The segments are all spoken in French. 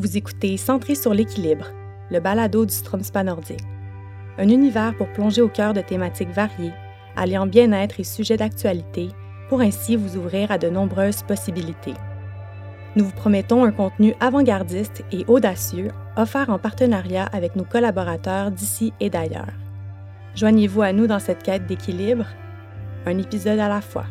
Vous écoutez Centré sur l'équilibre, le balado du Stromspa nordique. Un univers pour plonger au cœur de thématiques variées, alliant bien-être et sujets d'actualité, pour ainsi vous ouvrir à de nombreuses possibilités. Nous vous promettons un contenu avant-gardiste et audacieux, offert en partenariat avec nos collaborateurs d'ici et d'ailleurs. Joignez-vous à nous dans cette quête d'équilibre, un épisode à la fois.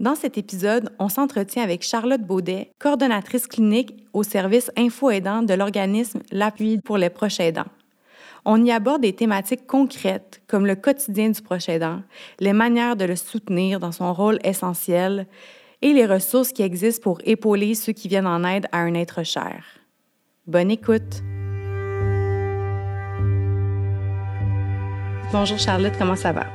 Dans cet épisode, on s'entretient avec Charlotte Baudet, coordonnatrice clinique au service info-aidant de l'organisme L'Appui pour les proches aidants. On y aborde des thématiques concrètes comme le quotidien du proche aidant, les manières de le soutenir dans son rôle essentiel et les ressources qui existent pour épauler ceux qui viennent en aide à un être cher. Bonne écoute! Bonjour Charlotte, comment ça va?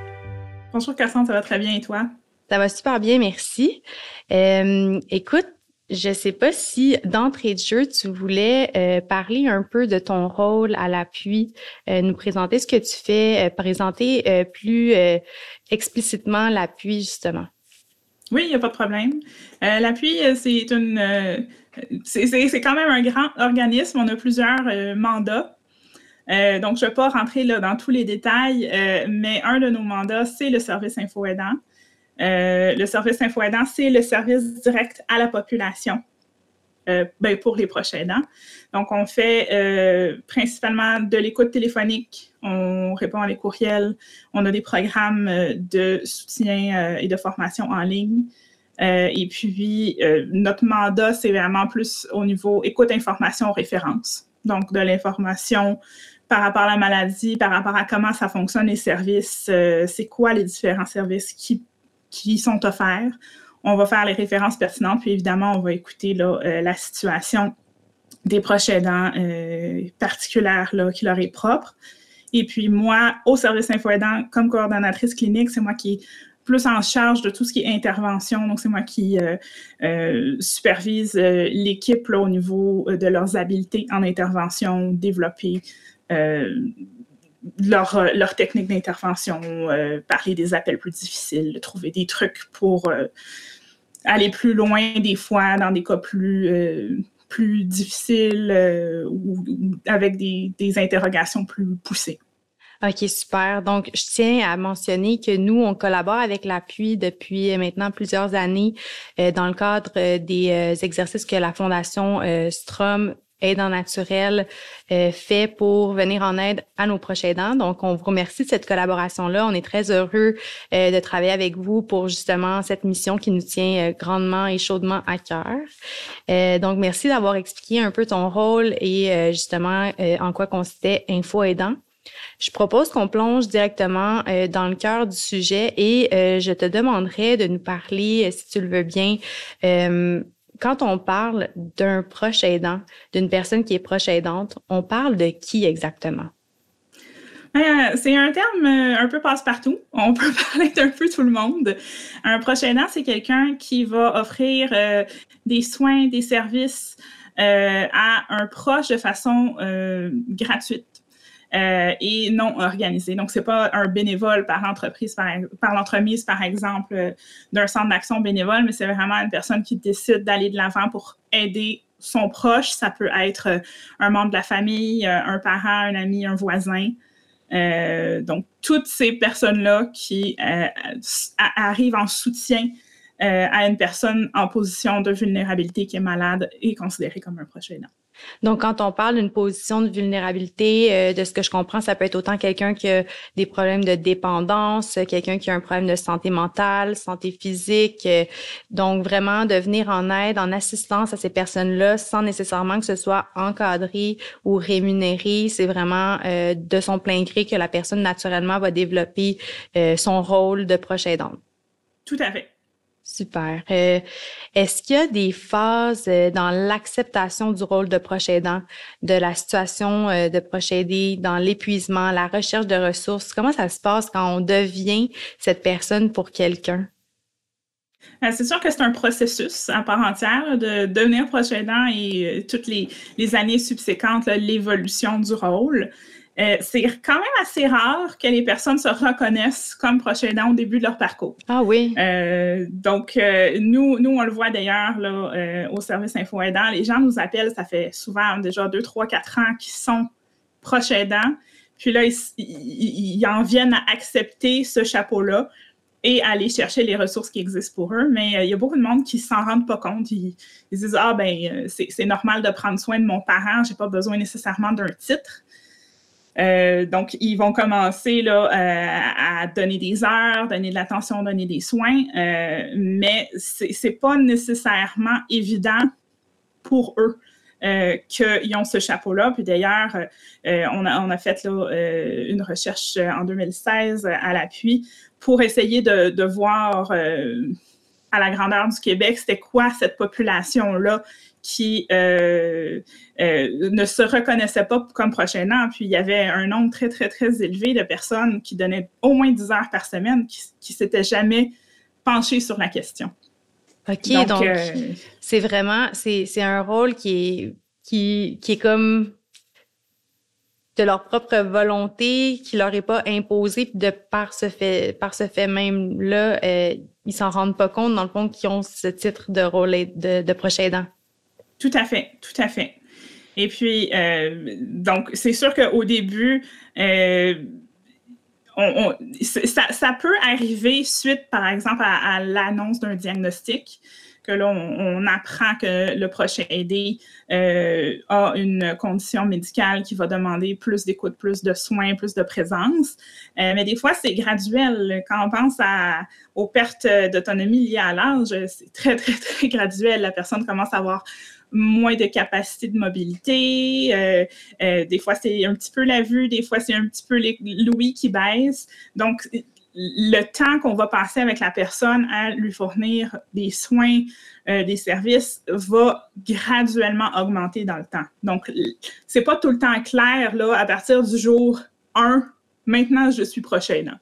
Bonjour Cassandre, ça va très bien et toi? Ça va super bien, merci. Euh, écoute, je ne sais pas si d'entrée de jeu, tu voulais euh, parler un peu de ton rôle à l'appui, euh, nous présenter ce que tu fais, présenter plus explicitement l'appui, justement. Oui, il n'y a pas de problème. l'appui, c'est une c'est quand même un grand organisme. On a plusieurs mandats. donc, je ne vais pas rentrer là, dans tous les détails, mais un de nos mandats, c'est le service info-aidant. Euh, le service info-aidant, c'est le service direct à la population euh, ben, pour les proches aidants. Donc, on fait euh, principalement de l'écoute téléphonique, on répond à les courriels, on a des programmes de soutien et de formation en ligne. et puis, notre mandat, c'est vraiment plus au niveau écoute, information, référence. Donc, de l'information par rapport à la maladie, par rapport à comment ça fonctionne les services, c'est quoi les différents services qui qui sont offerts. On va faire les références pertinentes, puis évidemment, on va écouter euh, la situation des proches aidants euh, qui leur est propre. Et puis moi, au service info-aidant, comme coordonnatrice clinique, c'est moi qui plus en charge de tout ce qui est intervention. Donc, c'est moi qui euh, supervise l'équipe au niveau de leurs habiletés en intervention, développer leur, euh, leur technique d'intervention, euh, parler des appels plus difficiles, trouver des trucs pour euh, aller plus loin des fois dans des cas plus, plus difficiles ou, avec des, des, interrogations plus poussées. OK, super. Donc, je tiens à mentionner que nous, on collabore avec l'appui depuis maintenant plusieurs années dans le cadre des exercices que la Fondation Strom aidant naturel euh, fait pour venir en aide à nos proches aidants. Donc, on vous remercie de cette collaboration-là. On est très heureux euh, de travailler avec vous pour justement cette mission qui nous tient euh, grandement et chaudement à cœur. donc, merci d'avoir expliqué un peu ton rôle et justement en quoi consistait Info Aidant. Je propose qu'on plonge directement dans le cœur du sujet et je te demanderai de nous parler, si tu le veux bien, quand on parle d'un proche aidant, d'une personne qui est proche aidante, on parle de qui exactement? Euh, c'est un terme euh, un peu passe-partout. On peut parler d'un peu tout le monde. Un proche aidant, c'est quelqu'un qui va offrir euh, des soins, des services à un proche de façon gratuite. Euh, et non organisé. Donc, c'est pas un bénévole par l'entreprise, par, l'entremise, par exemple, euh, d'un centre d'action bénévole, mais c'est vraiment une personne qui décide d'aller de l'avant pour aider son proche. Ça peut être euh, un membre de la famille, un parent, un ami, un voisin. donc, toutes ces personnes-là qui arrivent en soutien à une personne en position de vulnérabilité qui est malade est considérée comme un proche aidant. Donc, quand on parle d'une position de vulnérabilité, euh, de ce que je comprends, ça peut être autant quelqu'un qui a des problèmes de dépendance, quelqu'un qui a un problème de santé mentale, santé physique. Euh, donc, vraiment de venir en aide, en assistance à ces personnes-là, sans nécessairement que ce soit encadré ou rémunéré. C'est vraiment euh, de son plein gré que la personne naturellement va développer son rôle de proche aidante. Tout à fait. Super. Euh, est-ce qu'il y a des phases euh, dans l'acceptation du rôle de proche aidant, de la situation euh, de proche dans l'épuisement, la recherche de ressources? Comment ça se passe quand on devient cette personne pour quelqu'un? C'est sûr que c'est un processus à part entière de devenir proche aidant et toutes les, années subséquentes, l'évolution du rôle. Euh, c'est quand même assez rare que les personnes se reconnaissent comme proches aidants au début de leur parcours. Ah oui. Euh, donc, euh, nous, nous, on le voit d'ailleurs au service Info Aidant. Les gens nous appellent, ça fait souvent déjà 2, 3, 4 ans qu'ils sont proches aidants. Puis là, ils, ils, en viennent à accepter ce chapeau-là et aller chercher les ressources qui existent pour eux. Mais il y a beaucoup de monde qui s'en rendent pas compte. Ils, ils disent Ah, ben, c'est normal de prendre soin de mon parent, j'ai pas besoin nécessairement d'un titre. Euh, donc, ils vont commencer là, euh, à donner des heures, donner de l'attention, donner des soins, euh, mais ce n'est pas nécessairement évident pour eux qu'ils ont ce chapeau-là. Puis d'ailleurs, on, a, on a fait là, une recherche en 2016 à l'appui pour essayer de, de voir à la grandeur du Québec, c'était quoi cette population-là qui euh, euh, ne se reconnaissaient pas comme prochain an. Puis il y avait un nombre très, très, très élevé de personnes qui donnaient au moins 10 heures par semaine qui ne s'étaient jamais penchées sur la question. OK, donc euh, c'est vraiment, c'est un rôle qui est, qui, qui est comme de leur propre volonté, qui leur est pas imposé, puis de par ce fait, par ce fait même-là, ils s'en rendent pas compte, dans le fond, qu'ils ont ce titre de rôle de, de prochain aidant. Tout à fait, tout à fait. Et puis, euh, donc, c'est sûr qu'au début, euh, ça, peut arriver suite, par exemple, à, l'annonce d'un diagnostic, que là, on, apprend que le prochain aidé euh, a une condition médicale qui va demander plus d'écoute, plus de soins, plus de présence. mais des fois, c'est graduel. Quand on pense aux pertes d'autonomie liées à l'âge, c'est très, très, très graduel. La personne commence à avoir moins de capacité de mobilité. Euh, euh, des fois, c'est un petit peu la vue, des fois, c'est un petit peu l'ouïe qui baisse. Donc, le temps qu'on va passer avec la personne à lui fournir des soins, euh, des services, va graduellement augmenter dans le temps. Donc, c'est pas tout le temps clair, là, à partir du jour 1, maintenant, je suis prochaine.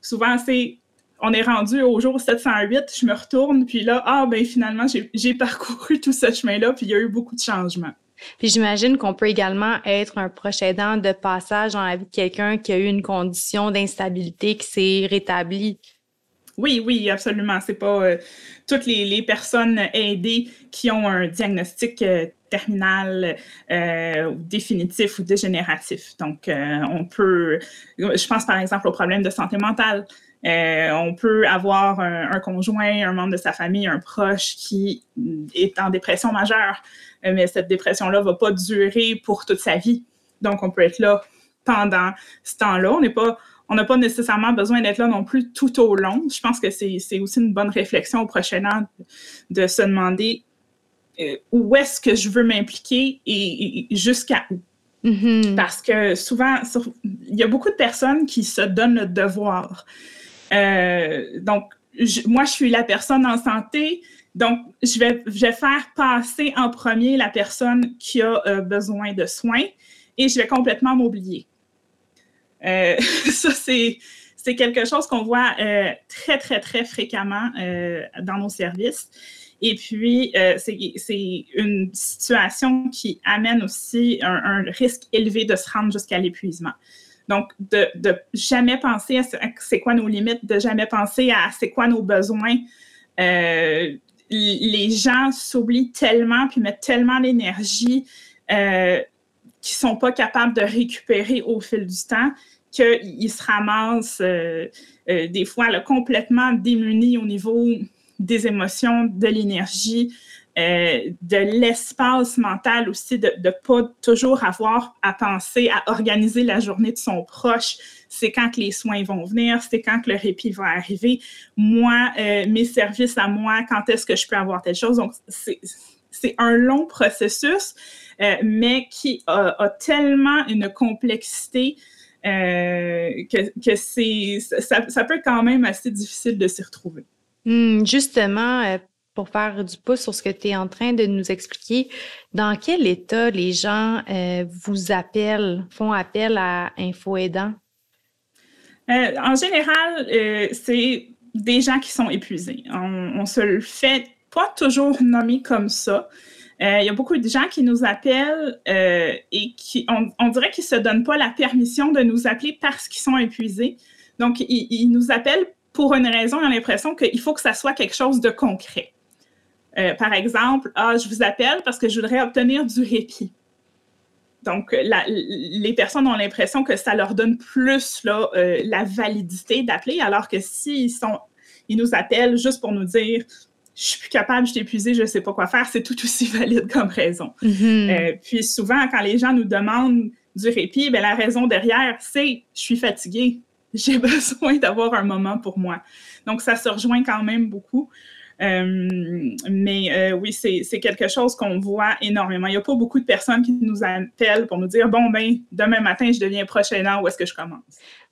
Souvent, c'est on est rendu au jour 708, je me retourne, puis là, ah, ben finalement, j'ai parcouru tout ce chemin-là, puis il y a eu beaucoup de changements. Puis j'imagine qu'on peut également être un proche aidant de passage dans la vie de quelqu'un qui a eu une condition d'instabilité qui s'est rétablie. Oui, oui, absolument. C'est pas euh, toutes les, personnes aidées qui ont un diagnostic euh, terminal, euh, définitif ou dégénératif. Donc, on peut, je pense par exemple au problème de santé mentale. Euh, on peut avoir un, conjoint, un membre de sa famille, un proche qui est en dépression majeure, euh, mais cette dépression-là ne va pas durer pour toute sa vie. Donc, on peut être là pendant ce temps-là. On n'est pas on n'a pas nécessairement besoin d'être là non plus tout au long. Je pense que c'est aussi une bonne réflexion au prochain an de se demander euh, où est-ce que je veux m'impliquer et, jusqu'à où? Mm-hmm. Parce que souvent, il y a beaucoup de personnes qui se donnent le devoir euh, donc, moi, je suis la personne en santé, donc je vais, faire passer en premier la personne qui a euh, besoin de soins et je vais complètement m'oublier. Euh, ça, c'est quelque chose qu'on voit très, très, très fréquemment dans nos services. Et puis, c'est, une situation qui amène aussi un risque élevé de se rendre jusqu'à l'épuisement. Donc, de, jamais penser à c'est quoi nos limites, de jamais penser à c'est quoi nos besoins. Euh, les gens s'oublient tellement puis mettent tellement d'énergie euh, qu'ils ne sont pas capables de récupérer au fil du temps qu'ils se ramassent euh, des fois complètement démunis au niveau des émotions, de l'énergie, euh, de l'espace mental aussi, de ne pas toujours avoir à penser à organiser la journée de son proche. C'est quand que les soins vont venir, c'est quand que le répit va arriver. Moi, euh, mes services à moi, quand est-ce que je peux avoir telle chose? Donc, c'est un long processus, euh, mais qui a, tellement une complexité que, que c'est, ça, peut être quand même assez difficile de s'y retrouver. Hmm, justement, pour faire du pouce sur ce que tu es en train de nous expliquer, dans quel état les gens euh, vous appellent, font appel à Info Aidant? Euh, en général, euh, c'est des gens qui sont épuisés. On, on, se le fait pas toujours nommer comme ça, Euh, il y a beaucoup de gens qui nous appellent et qui, on, dirait qu'ils ne se donnent pas la permission de nous appeler parce qu'ils sont épuisés. Donc, ils, nous appellent pour une raison, ils ont l'impression qu'il faut que ça soit quelque chose de concret. Euh, par exemple, ah, je vous appelle parce que je voudrais obtenir du répit. Donc, les personnes ont l'impression que ça leur donne plus là, la validité d'appeler, alors que s'ils sont, ils nous appellent juste pour nous dire je suis plus capable, je suis épuisée, je ne sais pas quoi faire, c'est tout aussi valide comme raison. Mm-hmm. Euh, puis souvent, quand les gens nous demandent du répit, bien, la raison derrière, c'est je suis fatiguée, j'ai besoin d'avoir un moment pour moi. Donc, ça se rejoint quand même beaucoup. Euh, mais euh, oui, c'est quelque chose qu'on voit énormément. Il n'y a pas beaucoup de personnes qui nous appellent pour nous dire Bon, ben, demain matin, je deviens prochain an, où est-ce que je commence?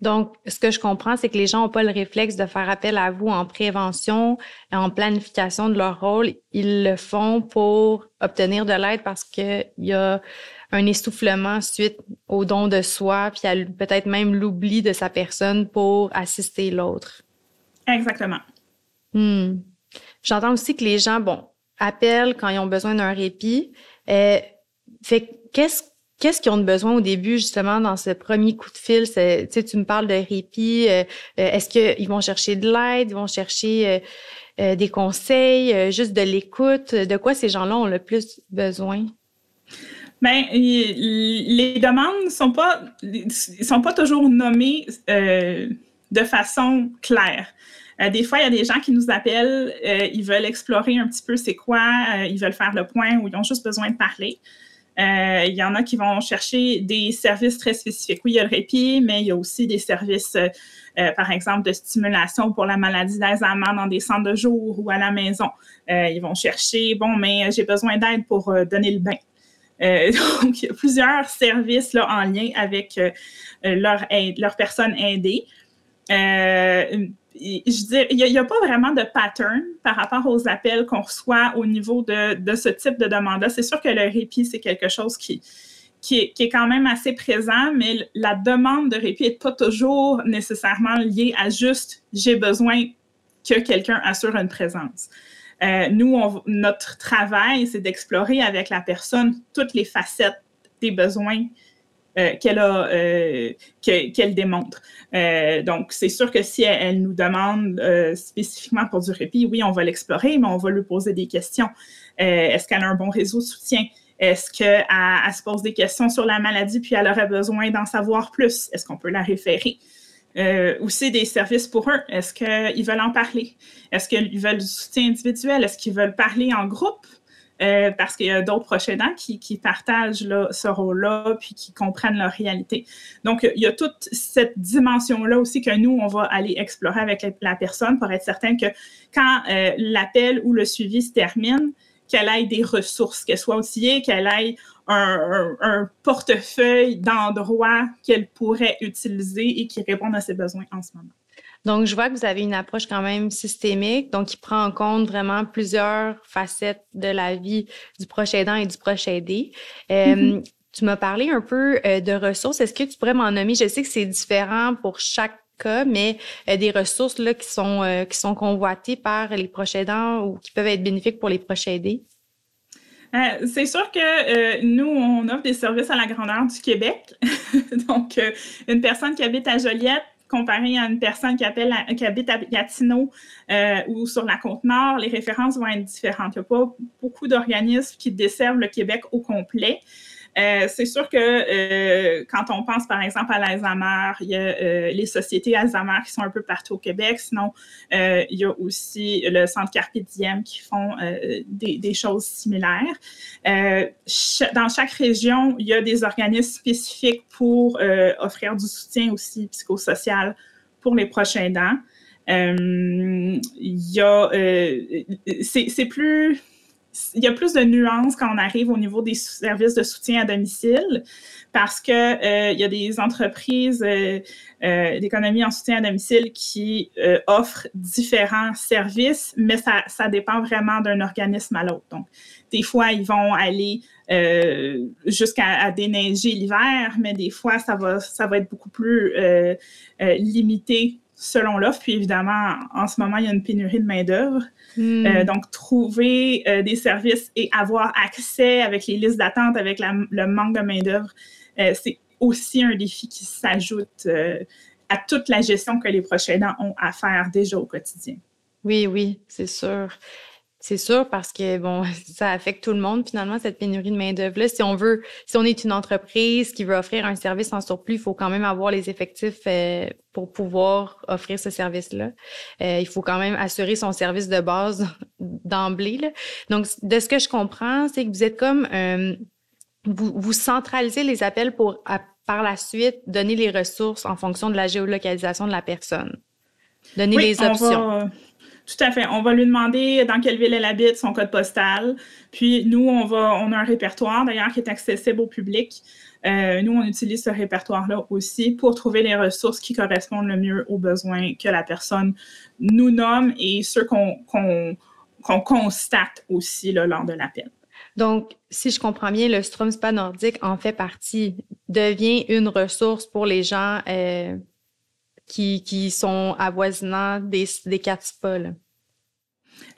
Donc, ce que je comprends, c'est que les gens n'ont pas le réflexe de faire appel à vous en prévention et en planification de leur rôle. Ils le font pour obtenir de l'aide parce qu'il y a un essoufflement suite au don de soi, puis peut-être même l'oubli de sa personne pour assister l'autre. Exactement. Hmm. J'entends aussi que les gens, bon, appellent quand ils ont besoin d'un répit. Euh, fait qu'est-ce qu'ils ont besoin au début, justement, dans ce premier coup de fil? Tu me parles de répit. Euh, euh, est-ce qu'ils vont chercher de l'aide? Ils vont chercher des conseils, juste de l'écoute? De quoi ces gens-là ont le plus besoin? Bien, les demandes ne sont pas, sont pas toujours nommées de façon claire. Euh, des fois, il y a des gens qui nous appellent, euh, ils veulent explorer un petit peu c'est quoi, euh, ils veulent faire le point ou ils ont juste besoin de parler. il y en a qui vont chercher des services très spécifiques. Oui, il y a le répit, mais il y a aussi des services, par exemple, de stimulation pour la maladie d'Alzheimer dans des centres de jour ou à la maison. ils vont chercher, bon, mais j'ai besoin d'aide pour donner le bain. donc, il y a plusieurs services là, en lien avec leur, aide, leur personne aidée je dis, il n'y a, pas vraiment de pattern par rapport aux appels qu'on reçoit au niveau de, ce type de demande-là. C'est sûr que le répit, c'est quelque chose qui, qui, est, quand même assez présent, mais la demande de répit n'est pas toujours nécessairement liée à juste j'ai besoin que quelqu'un assure une présence. Euh, nous, notre travail, c'est d'explorer avec la personne toutes les facettes des besoins euh, euh, qu'elle démontre. Euh, donc, c'est sûr que si elle, nous demande spécifiquement pour du répit, oui, on va l'explorer, mais on va lui poser des questions. Est-ce qu'elle a un bon réseau de soutien? Est-ce qu'elle elle se pose des questions sur la maladie puis elle aurait besoin d'en savoir plus? Est-ce qu'on peut la référer? Euh, aussi des services pour eux. Est-ce qu'ils veulent en parler? Est-ce qu'ils veulent du soutien individuel? Est-ce qu'ils veulent parler en groupe? Euh, parce qu'il y a d'autres prochains qui, qui partagent ce rôle-là puis qui comprennent leur réalité. Donc, il y a toute cette dimension-là aussi que nous, on va aller explorer avec la personne pour être certain que quand euh, l'appel ou le suivi se termine, qu'elle ait des ressources, qu'elle soit outillée, qu'elle ait un, portefeuille d'endroits qu'elle pourrait utiliser et qui répondent à ses besoins en ce moment. Donc, je vois que vous avez une approche quand même systémique, donc qui prend en compte vraiment plusieurs facettes de la vie du proche aidant et du proche aidé. Euh, mm-hmm. Tu m'as parlé un peu euh, de ressources. Est-ce que tu pourrais m'en nommer? Je sais que c'est différent pour chaque cas, mais euh, des ressources là, qui, sont, qui sont convoitées par les proches aidants ou qui peuvent être bénéfiques pour les proches aidés? c'est sûr que nous, on offre des services à la grandeur du Québec. Donc, une personne qui habite à Joliette comparé à une personne qui, habite à Gatineau euh, ou sur la Côte-Nord, les références vont être différentes. Il n'y a pas beaucoup d'organismes qui desservent le Québec au complet. Euh, c'est sûr que euh, quand on pense par exemple à l'Alzheimer, il y a euh, les sociétés Alzheimer qui sont un peu partout au Québec. Sinon, il y a aussi le Centre Carpe qui font des, des, choses similaires. dans chaque région, il y a des organismes spécifiques pour offrir du soutien aussi psychosocial pour les prochains dents. il y a, c'est plus il y a plus de nuances quand on arrive au niveau des services de soutien à domicile parce qu'il euh, y a des entreprises euh, euh, d'économie en soutien à domicile qui offrent différents services, mais ça, ça dépend vraiment d'un organisme à l'autre. Donc, des fois, ils vont aller jusqu'à déneiger l'hiver, mais des fois, ça va, ça va être beaucoup plus limité selon l'offre. Puis évidemment, en ce moment, il y a une pénurie de main-d'œuvre. Hmm. donc, trouver des services et avoir accès avec les listes d'attente, avec le manque de main-d'œuvre, c'est aussi un défi qui s'ajoute à toute la gestion que les prochains aidants ont à faire déjà au quotidien. Oui, oui, c'est sûr. C'est sûr parce que bon, ça affecte tout le monde finalement cette pénurie de main d'œuvre là. Si on veut, si on est une entreprise qui veut offrir un service en surplus, il faut quand même avoir les effectifs euh, pour pouvoir offrir ce service-là. Euh, il faut quand même assurer son service de base d'emblée. Donc, de ce que je comprends, c'est que vous êtes comme euh, vous, vous centralisez les appels pour par la suite donner les ressources en fonction de la géolocalisation de la personne. Donner les options. Tout à fait. On va lui demander dans quelle ville elle habite, son code postal. Puis nous, on va, on a un répertoire d'ailleurs qui est accessible au public. Euh, nous, on utilise ce répertoire-là aussi pour trouver les ressources qui correspondent le mieux aux besoins que la personne nous nomme et ceux qu'on constate aussi lors de l'appel. Donc, si je comprends bien, le Strom Spa nordique en fait partie, devient une ressource pour les gens euh, qui, qui sont avoisinants des, des quatre spas?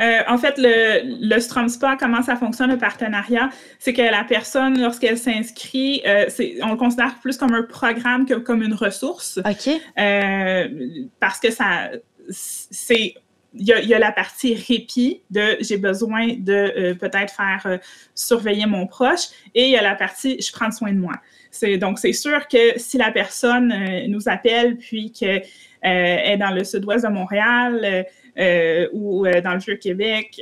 Euh, en fait, le, le Strom Spa, comment ça fonctionne, le partenariat, c'est que la personne, lorsqu'elle s'inscrit, euh, on le considère plus comme un programme que comme une ressource. OK. Euh, parce que ça, c'est il y, a, la partie répit de j'ai besoin de euh, peut-être faire euh, surveiller mon proche et il y a la partie je prends soin de moi. Donc, c'est sûr que si la personne euh, nous appelle puis qu'elle est dans le sud-ouest de Montréal ou dans le Vieux-Québec,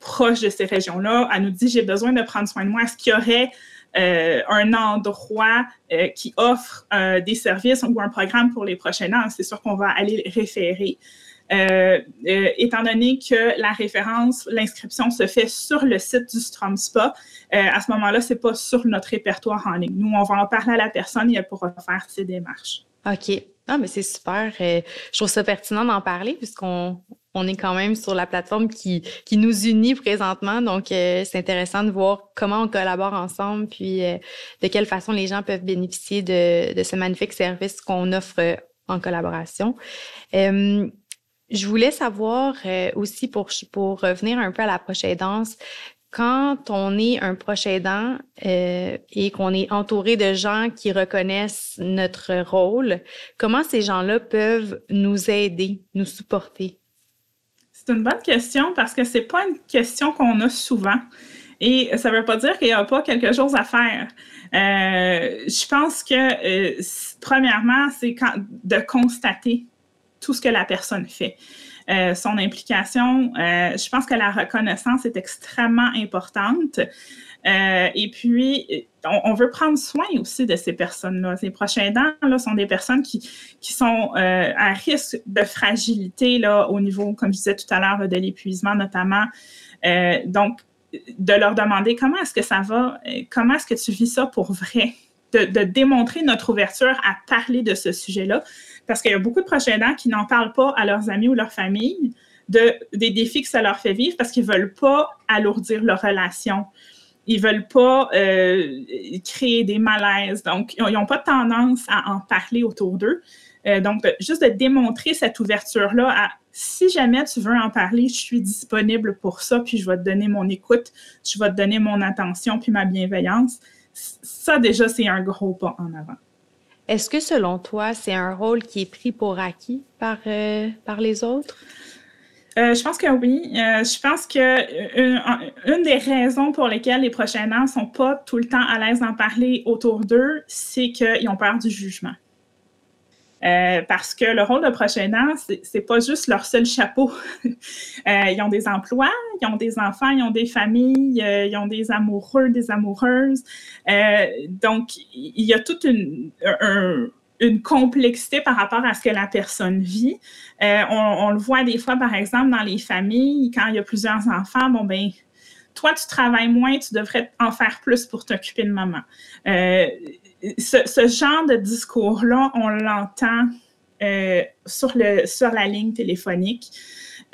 proche de ces régions-là, elle nous dit j'ai besoin de prendre soin de moi. Est-ce qu'il y aurait un endroit qui offre des services ou un programme pour les prochains ans? C'est sûr qu'on va aller référer. Euh, euh, étant donné que la référence, l'inscription se fait sur le site du Strom Spa, euh, à ce moment-là, c'est pas sur notre répertoire en ligne. Nous, on va en parler à la personne et elle pourra faire ses démarches. OK. Ah, mais c'est super. je trouve ça pertinent d'en parler puisqu'on on est quand même sur la plateforme qui, qui nous unit présentement. Donc, c'est intéressant de voir comment on collabore ensemble, puis de quelle façon les gens peuvent bénéficier de ce magnifique service qu'on offre en collaboration. Je voulais savoir euh, aussi pour, pour revenir un peu à la prochaine danse, quand on est un proche aidant euh, et qu'on est entouré de gens qui reconnaissent notre rôle, comment ces gens-là peuvent nous aider, nous supporter? C'est une bonne question parce que c'est pas une question qu'on a souvent. Et ça ne veut pas dire qu'il n'y a pas quelque chose à faire. Euh, je pense que, premièrement, c'est de constater tout ce que la personne fait. Euh, son implication, euh, je pense que la reconnaissance est extrêmement importante. Euh, et puis, on, veut prendre soin aussi de ces personnes-là. Ces prochains dents là, sont des personnes qui, qui sont à risque de fragilité là, au niveau, comme je disais tout à l'heure, de l'épuisement notamment. donc, de leur demander comment est-ce que ça va, comment est-ce que tu vis ça pour vrai, de, démontrer notre ouverture à parler de ce sujet-là parce qu'il y a beaucoup de proches aidants qui n'en parlent pas à leurs amis ou leur famille de, des défis que ça leur fait vivre parce qu'ils ne veulent pas alourdir leur relation. Ils ne veulent pas euh, créer des malaises. Donc, ils n'ont pas tendance à en parler autour d'eux. Euh, donc, juste de démontrer cette ouverture-là à si jamais tu veux en parler, je suis disponible pour ça, puis je vais te donner mon écoute, je vais te donner mon attention, puis ma bienveillance. Ça, déjà, c'est un gros pas en avant. Est-ce que selon toi, c'est un rôle qui est pris pour acquis par, euh, par les autres? Euh, je pense que oui. Euh, je pense que une, des raisons pour lesquelles les prochains ans sont pas tout le temps à l'aise d'en parler autour d'eux, c'est qu'ils ont peur du jugement. Euh, parce que le rôle de prochain aidant, c'est pas juste leur seul chapeau. Euh, ils ont des emplois, ils ont des enfants, ils ont des familles, euh, ils ont des amoureux, des amoureuses. donc, il y a toute une, une complexité par rapport à ce que la personne vit. On, le voit des fois, par exemple, dans les familles, quand il y a plusieurs enfants, bon, ben, toi, tu travailles moins, tu devrais en faire plus pour t'occuper de maman ce, genre de discours-là, on l'entend euh, sur, le, sur la ligne téléphonique.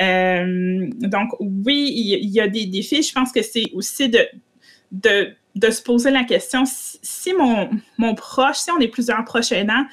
Euh, donc, oui, il, y a des défis. Je pense que c'est aussi de, se poser la question, si, mon, mon proche, si on est plusieurs proches aidants,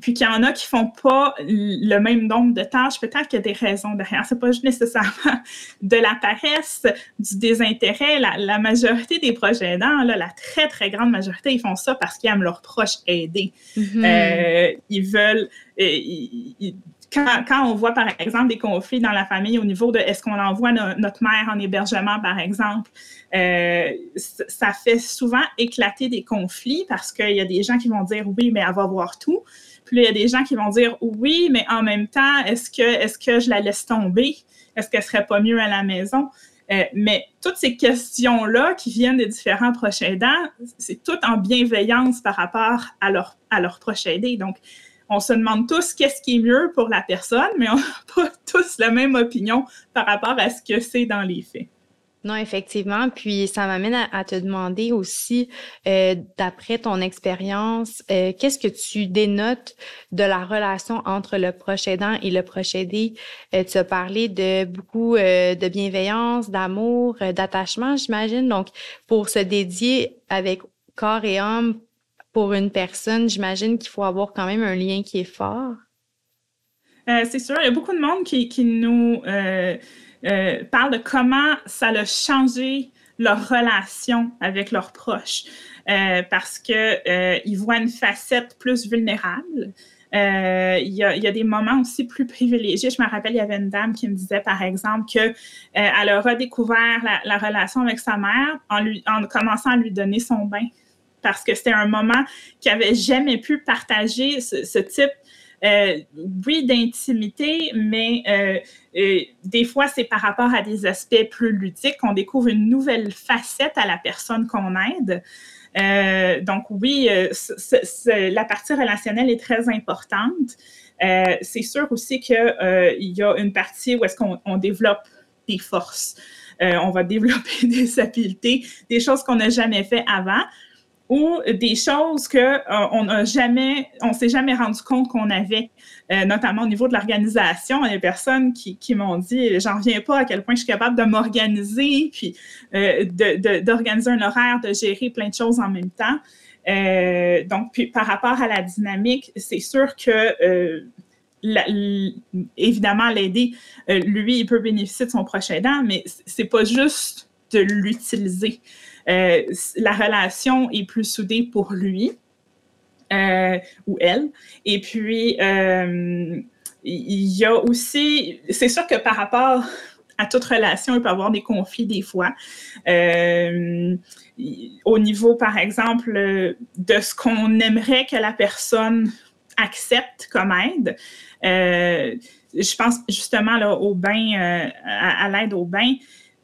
puis qu'il y en a qui font pas le même nombre de tâches, peut-être qu'il y a des raisons derrière. C'est pas juste nécessairement de la paresse, du désintérêt. La, majorité des projets aidants, là, la très, très grande majorité, ils font ça parce qu'ils aiment leurs proches aider. Mm-hmm. Euh, ils veulent... Euh, quand, on voit, par exemple, des conflits dans la famille au niveau de est-ce qu'on envoie notre mère en hébergement, par exemple, euh, ça fait souvent éclater des conflits parce qu'il y a des gens qui vont dire oui, mais elle va voir tout. Puis il y a des gens qui vont dire oui, mais en même temps, est-ce que, est que je la laisse tomber? Est-ce qu'elle serait pas mieux à la maison? Euh, mais toutes ces questions-là qui viennent des différents proches aidants, c'est tout en bienveillance par rapport à leur, à leur proche aidé. Donc, on se demande tous qu'est-ce qui est mieux pour la personne, mais on n'a pas tous la même opinion par rapport à ce que c'est dans les faits. Non, effectivement. Puis ça m'amène à, te demander aussi, euh, d'après ton expérience, euh, qu'est-ce que tu dénotes de la relation entre le proche aidant et le proche aidé? Euh, tu as parlé de beaucoup de bienveillance, d'amour, d'attachement, j'imagine. Donc, pour se dédier avec corps et âme pour une personne, j'imagine qu'il faut avoir quand même un lien qui est fort. C'est sûr, il y a beaucoup de monde qui, nous euh, euh, parle de comment ça a changé leur relation avec leurs proches parce qu'ils voient une facette plus vulnérable. Il y, a, des moments aussi plus privilégiés. Je me rappelle, il y avait une dame qui me disait, par exemple, qu'elle elle a redécouvert la, la, relation avec sa mère en, lui, en commençant à lui donner son bain parce que c'était un moment qu'il n'avait jamais pu partager ce, type euh, oui, d'intimité, mais euh, euh, des fois, c'est par rapport à des aspects plus ludiques qu'on découvre une nouvelle facette à la personne qu'on aide. donc oui, la partie relationnelle est très importante. c'est sûr aussi qu'il y a une partie où est-ce qu'on développe des forces. on va développer des habiletés, des choses qu'on n'a jamais fait avant ou des choses que euh, on n'a jamais, on s'est jamais rendu compte qu'on avait, euh, notamment au niveau de l'organisation. Il y a des personnes qui, m'ont dit, j'en reviens pas à quel point je suis capable de m'organiser, puis euh, d'organiser un horaire, de gérer plein de choses en même temps. donc, puis par rapport à la dynamique, c'est sûr que évidemment, l'aider, lui, il peut bénéficier de son prochain aidant, mais c'est pas juste de l'utiliser. Euh, la relation est plus soudée pour lui euh, ou elle. Et puis, euh, il y a aussi, c'est sûr que par rapport à toute relation, il peut y avoir des conflits des fois. au niveau, par exemple, de ce qu'on aimerait que la personne accepte comme aide. je pense justement au bain, à l'aide au bain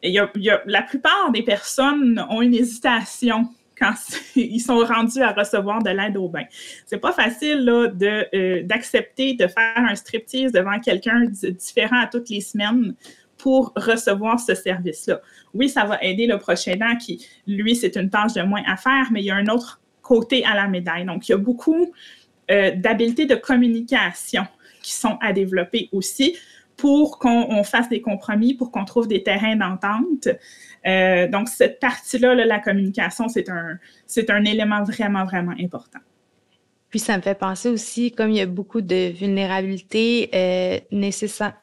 la plupart des personnes ont une hésitation quand ils sont rendus à recevoir de l'aide au bain. C'est pas facile euh, d'accepter de, faire un striptease devant quelqu'un différent à toutes les semaines pour recevoir ce service-là. Oui, ça va aider le prochain aidant qui, lui, c'est une tâche de moins à faire, mais il y a un autre côté à la médaille. Donc, il y a beaucoup euh, d'habiletés de communication qui sont à développer aussi pour qu'on fasse des compromis, pour qu'on trouve des terrains d'entente. Euh, donc, cette partie-là, la communication, c'est un, un élément vraiment, vraiment important. Puis ça me fait penser aussi, comme il y a beaucoup de vulnérabilité, euh,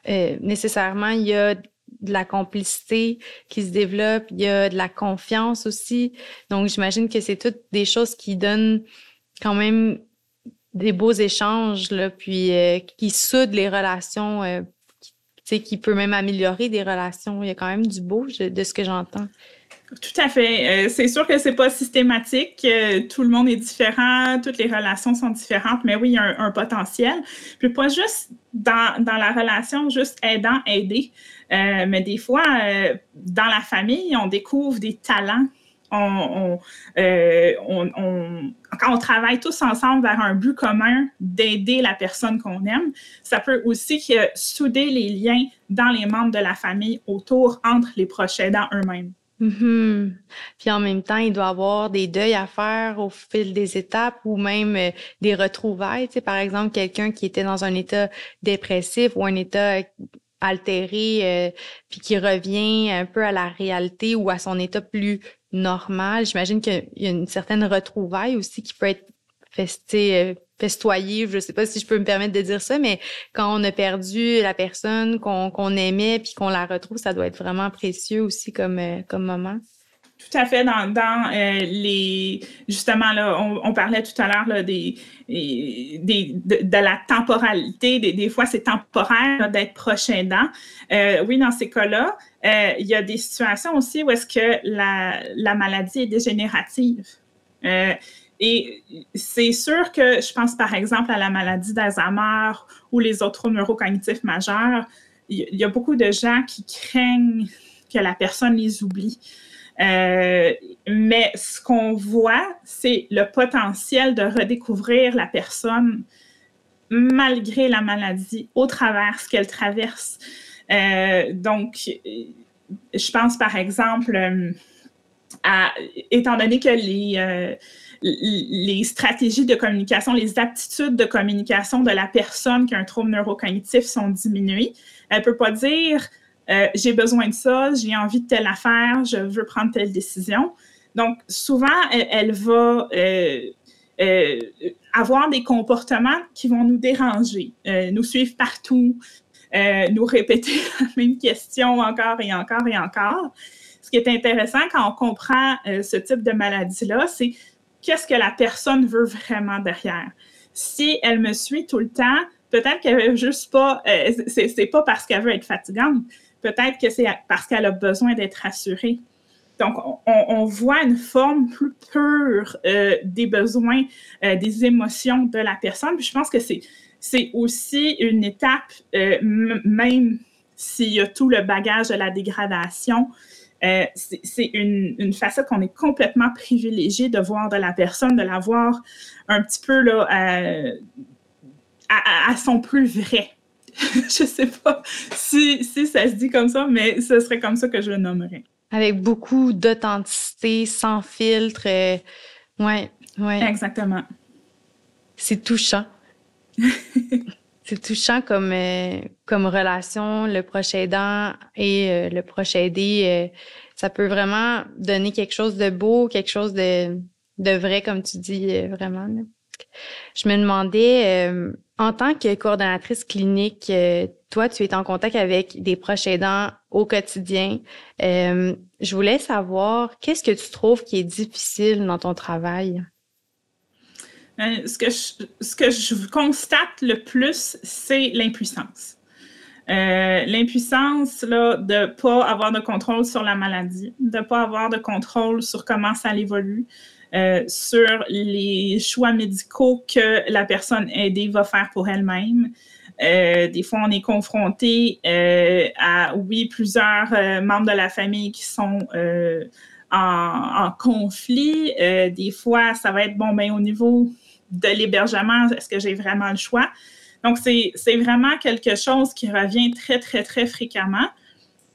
euh, nécessairement, il y a de la complicité qui se développe, il y a de la confiance aussi. Donc, j'imagine que c'est toutes des choses qui donnent quand même des beaux échanges, là, puis qui soudent les relations qui peut même améliorer des relations. Il y a quand même du beau de ce que j'entends. Tout à fait. Euh, c'est sûr que c'est pas systématique. tout le monde est différent, toutes les relations sont différentes, mais oui, il y a un, potentiel. Puis pas juste dans, la relation, juste aidant, aider, euh, mais des fois, euh, dans la famille, on découvre des talents euh, quand on travaille tous ensemble vers un but commun d'aider la personne qu'on aime, ça peut aussi souder les liens dans les membres de la famille autour entre les proches aidants eux-mêmes. Mm-hmm. Puis en même temps, il doit y avoir des deuils à faire au fil des étapes ou même euh, des retrouvailles. Tu par exemple, quelqu'un qui était dans un état dépressif ou un état altéré, euh, puis qui revient un peu à la réalité ou à son état plus normal. J'imagine qu'il y a une certaine retrouvaille aussi qui peut être festé, festoyer, je sais pas si je peux me permettre de dire ça, mais quand on a perdu la personne qu'on aimait puis qu'on la retrouve, ça doit être vraiment précieux aussi comme, comme moment. Tout à fait. Dans, euh, les. Justement, là, on, parlait tout à l'heure des, des, de, la temporalité. Des, fois, c'est temporaire d'être proche aidant. Euh, oui, dans ces cas-là, euh, il y a des situations aussi où est-ce que la, la, maladie est dégénérative. et c'est sûr que je pense par exemple à la maladie d'Alzheimer ou les autres neurocognitifs majeurs. Il y a beaucoup de gens qui craignent que la personne les oublie. Euh, mais ce qu'on voit, c'est le potentiel de redécouvrir la personne malgré la maladie, au travers ce qu'elle traverse. Euh, donc, je pense par exemple euh, à, étant donné que les, les stratégies de communication, les aptitudes de communication de la personne qui a un trouble neurocognitif sont diminuées, elle ne peut pas dire euh, j'ai besoin de ça, j'ai envie de telle affaire, je veux prendre telle décision. Donc, souvent, elle, va euh, euh, avoir des comportements qui vont nous déranger, nous suivre partout, nous répéter la même question encore et encore et encore. Ce qui est intéressant quand on comprend ce type de maladie-là, c'est qu'est-ce que la personne veut vraiment derrière. Si elle me suit tout le temps, peut-être qu'elle veut juste pas, c'est pas parce qu'elle veut être fatigante, Peut-être que c'est parce qu'elle a besoin d'être rassurée. Donc, on, voit une forme plus pure euh, des besoins, euh, des émotions de la personne. Je pense que c'est, aussi une étape, euh, même s'il y a tout le bagage de la dégradation, c'est, une, facette qu'on est complètement privilégié de voir de la personne, de la voir un petit peu à son plus vrai. je sais pas si, si ça se dit comme ça, mais ce serait comme ça que je le nommerais. Avec beaucoup d'authenticité, sans filtre. Euh, ouais, ouais. Exactement. C'est touchant. c'est touchant comme, euh, comme relation, le proche aidant et euh, le proche aidé. ça peut vraiment donner quelque chose de beau, quelque chose de, de vrai, comme tu dis, vraiment. Je me demandais, euh, en tant que coordonnatrice clinique, euh, toi, tu es en contact avec des proches aidants au quotidien. Euh, je voulais savoir, qu'est-ce que tu trouves qui est difficile dans ton travail? ce, que je, constate le plus, c'est l'impuissance. l'impuissance là, de ne pas avoir de contrôle sur la maladie, de ne pas avoir de contrôle sur comment ça évolue, euh, sur les choix médicaux que la personne aidée va faire pour elle-même. Euh, des fois, on est confronté euh, à, oui, plusieurs membres de la famille qui sont en, conflit. des fois, ça va être, bon, ben, au niveau de l'hébergement, est-ce que j'ai vraiment le choix? Donc, c'est vraiment quelque chose qui revient très, très, très fréquemment.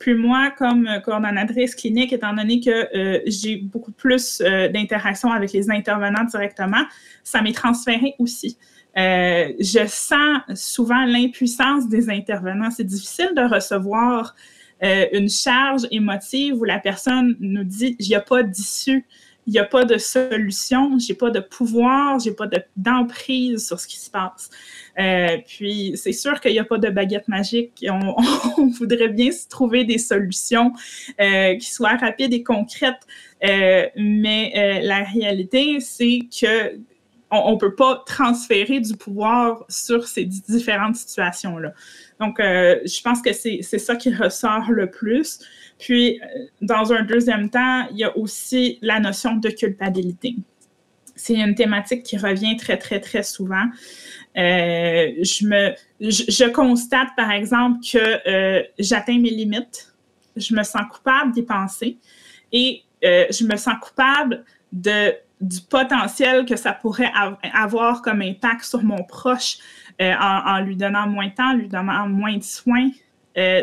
Puis moi, comme euh, coordonnatrice clinique, étant donné que euh, j'ai beaucoup plus euh, d'interactions avec les intervenants directement, ça m'est transféré aussi. je sens souvent l'impuissance des intervenants. C'est difficile de recevoir une charge émotive où la personne nous dit il n'y a pas d'issue il n'y a pas de solution, j'ai pas de pouvoir, j'ai pas d'emprise sur ce qui se passe. Euh, puis c'est sûr qu'il n'y a pas de baguette magique. On, voudrait bien se trouver des solutions euh, qui soient rapides et concrètes, euh, mais la réalité, c'est que on ne peut pas transférer du pouvoir sur ces différentes situations-là. Donc, je pense que c'est ça qui ressort le plus. Puis, dans un deuxième temps, il y a aussi la notion de culpabilité. C'est une thématique qui revient très, très, très souvent. Euh, je, me, je, constate, par exemple, que euh, j'atteins mes limites. Je me sens coupable d'y penser et je me sens coupable de, du potentiel que ça pourrait avoir comme impact sur mon proche en, en, lui donnant moins de temps, lui donnant moins de soins.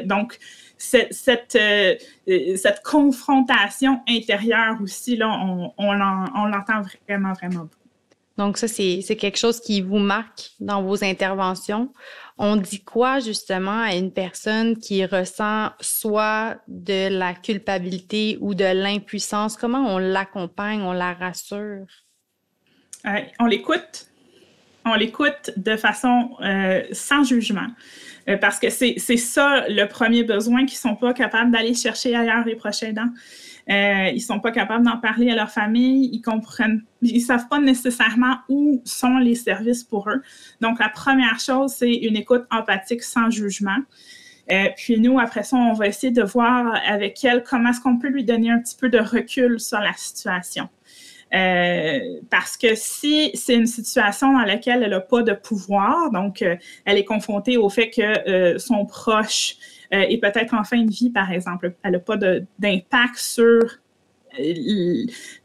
donc, cette, euh, euh, cette, confrontation intérieure aussi, là, on, on l'entend vraiment, vraiment beaucoup. Donc, ça, c'est quelque chose qui vous marque dans vos interventions. On dit quoi justement à une personne qui ressent soit de la culpabilité ou de l'impuissance? Comment on l'accompagne, on la rassure? on l'écoute. on l'écoute de façon euh, sans jugement. Euh, parce que c'est ça le premier besoin qu'ils ne sont pas capables d'aller chercher ailleurs les prochains dents. Euh, ils ne sont pas capables d'en parler à leur famille, ils comprennent, ils savent pas nécessairement où sont les services pour eux. Donc, la première chose, c'est une écoute empathique sans jugement. Euh, puis nous, après ça, on va essayer de voir avec elle comment est-ce qu'on peut lui donner un petit peu de recul sur la situation. Euh, parce que si c'est une situation dans laquelle elle n'a pas de pouvoir, donc euh, elle est confrontée au fait que son proche est peut-être en fin de vie, par exemple, elle n'a pas d'impact sur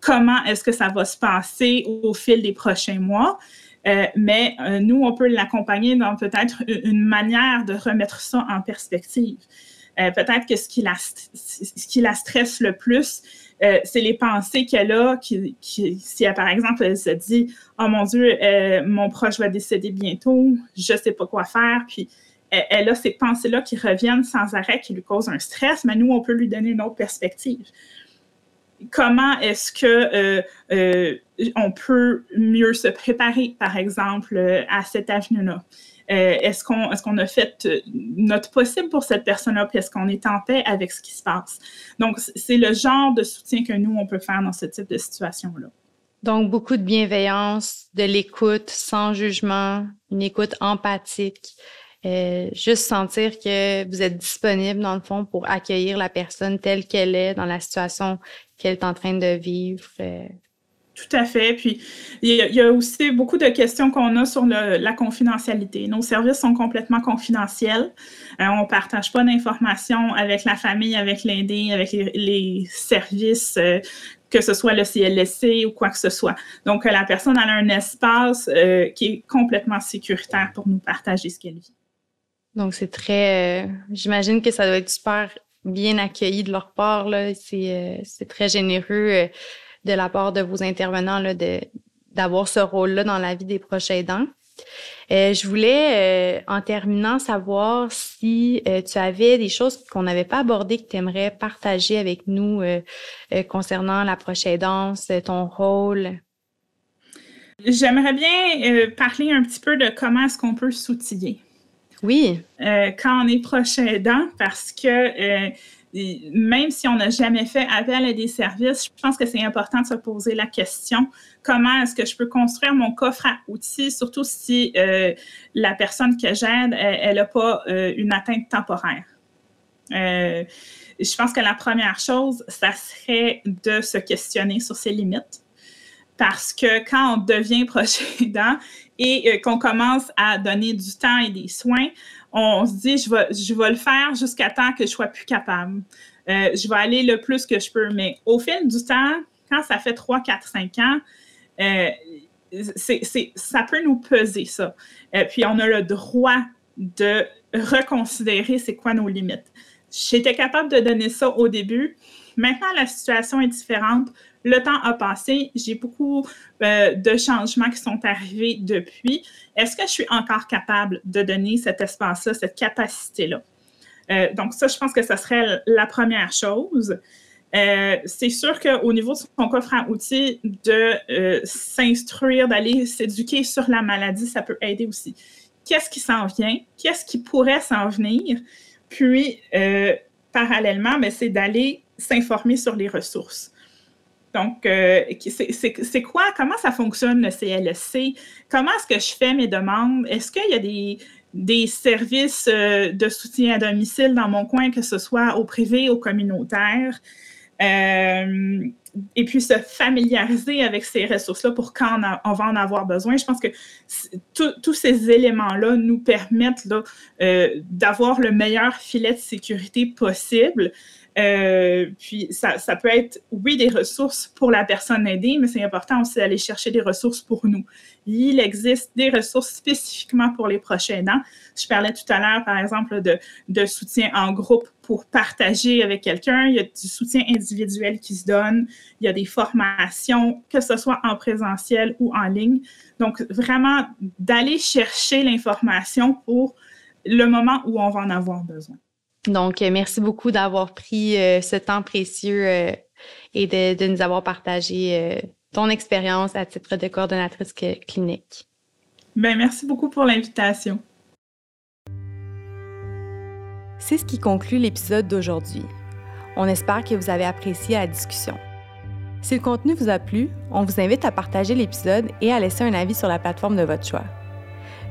comment est-ce que ça va se passer au fil des prochains mois. Euh, mais euh, nous, on peut l'accompagner dans peut-être une manière de remettre ça en perspective. Euh, peut-être que ce qui, la, ce qui la stresse le plus, c'est les pensées qu'elle a, qui, si par exemple elle se dit Oh mon Dieu, mon proche va décéder bientôt, je ne sais pas quoi faire, puis elle a ces pensées-là qui reviennent sans arrêt, qui lui causent un stress, mais nous, on peut lui donner une autre perspective comment est-ce que euh, euh, on peut mieux se préparer, par exemple, euh, à cette avenue-là? est-ce qu'on est qu'on a fait notre possible pour cette personne-là, puis est-ce qu'on est en paix avec ce qui se passe? Donc, c'est le genre de soutien que nous, on peut faire dans ce type de situation-là. Donc, beaucoup de bienveillance, de l'écoute sans jugement, une écoute empathique. Juste sentir que vous êtes disponible, dans le fond, pour accueillir la personne telle qu'elle est dans la situation qu'elle est en train de vivre. Euh. Tout à fait. Puis, il y, a, aussi beaucoup de questions qu'on a sur la confidentialité. Nos services sont complètement confidentiels. Euh, on ne partage pas d'informations avec la famille, avec l'aidé, avec les, services, euh, que ce soit le CLSC ou quoi que ce soit. Donc, la personne a un espace qui est complètement sécuritaire pour nous partager ce qu'elle vit. Donc, c'est très. J'imagine que ça doit être super bien accueillis de leur part. Euh, c'est très généreux euh, de la part de vos intervenants d'avoir ce rôle-là dans la vie des proches aidants. Euh, je voulais, en terminant, savoir si tu avais des choses qu'on n'avait pas abordées que tu aimerais partager avec nous concernant la prochaine aidance, ton rôle. J'aimerais bien parler un petit peu de comment est-ce qu'on peut s'outiller. Oui. Euh, quand on est proche aidant, parce que euh, même si on n'a jamais fait appel à des services, je pense que c'est important de se poser la question comment est-ce que je peux construire mon coffre à outils, surtout si euh, la personne que j'aide, elle n'a pas une atteinte temporaire. je pense que la première chose, ça serait de se questionner sur ses limites parce que quand on devient proche aidant et euh, qu'on commence à donner du temps et des soins, on se dit, je vais, je vais le faire jusqu'à temps que je sois plus capable. Euh, je vais aller le plus que je peux. Mais au fil du temps, quand ça fait 3, 4, 5 ans, euh, ça peut nous peser, ça. puis on a le droit de reconsidérer c'est quoi nos limites. J'étais capable de donner ça au début. Maintenant, la situation est différente. Le temps a passé, j'ai beaucoup euh, de changements qui sont arrivés depuis. Est-ce que je suis encore capable de donner cet espace-là, cette capacité-là? Euh, donc, ça, je pense que ce serait la première chose. Euh, c'est sûr qu'au niveau de son coffre à outils, de s'instruire, d'aller s'éduquer sur la maladie, ça peut aider aussi. Qu'est-ce qui s'en vient? Qu'est-ce qui pourrait s'en venir? Puis, parallèlement, ben, c'est d'aller s'informer sur les ressources. Donc, euh, c'est quoi, comment ça fonctionne le CLSC? Comment est-ce que je fais mes demandes? Est-ce qu'il y a des, services euh, de soutien à domicile dans mon coin, que ce soit au privé, au communautaire? Euh, et puis se familiariser avec ces ressources-là pour quand on, va en avoir besoin. Je pense que tous ces éléments-là nous permettent d'avoir le meilleur filet de sécurité possible. Euh, puis ça, ça, peut être, oui, des ressources pour la personne aidée, mais c'est important aussi d'aller chercher des ressources pour nous. Il existe des ressources spécifiquement pour les prochains aidants. Je parlais tout à l'heure, par exemple, de, de, soutien en groupe pour partager avec quelqu'un. Il y a du soutien individuel qui se donne. Il y a des formations, que ce soit en présentiel ou en ligne. Donc, vraiment, d'aller chercher l'information pour le moment où on va en avoir besoin. Donc, euh, merci beaucoup d'avoir pris euh, ce temps précieux euh, et de, nous avoir partagé ton expérience à titre de coordonnatrice clinique. Ben, merci beaucoup pour l'invitation. C'est ce qui conclut l'épisode d'aujourd'hui. On espère que vous avez apprécié la discussion. Si le contenu vous a plu, on vous invite à partager l'épisode et à laisser un avis sur la plateforme de votre choix.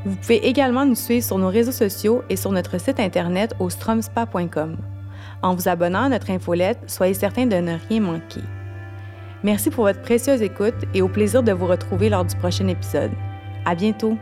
Vous pouvez également nous suivre sur nos réseaux sociaux et sur notre site internet au stromspa.com. En vous abonnant à notre infolette, soyez certain de ne rien manquer. Merci pour votre précieuse écoute et au plaisir de vous retrouver lors du prochain épisode. À bientôt!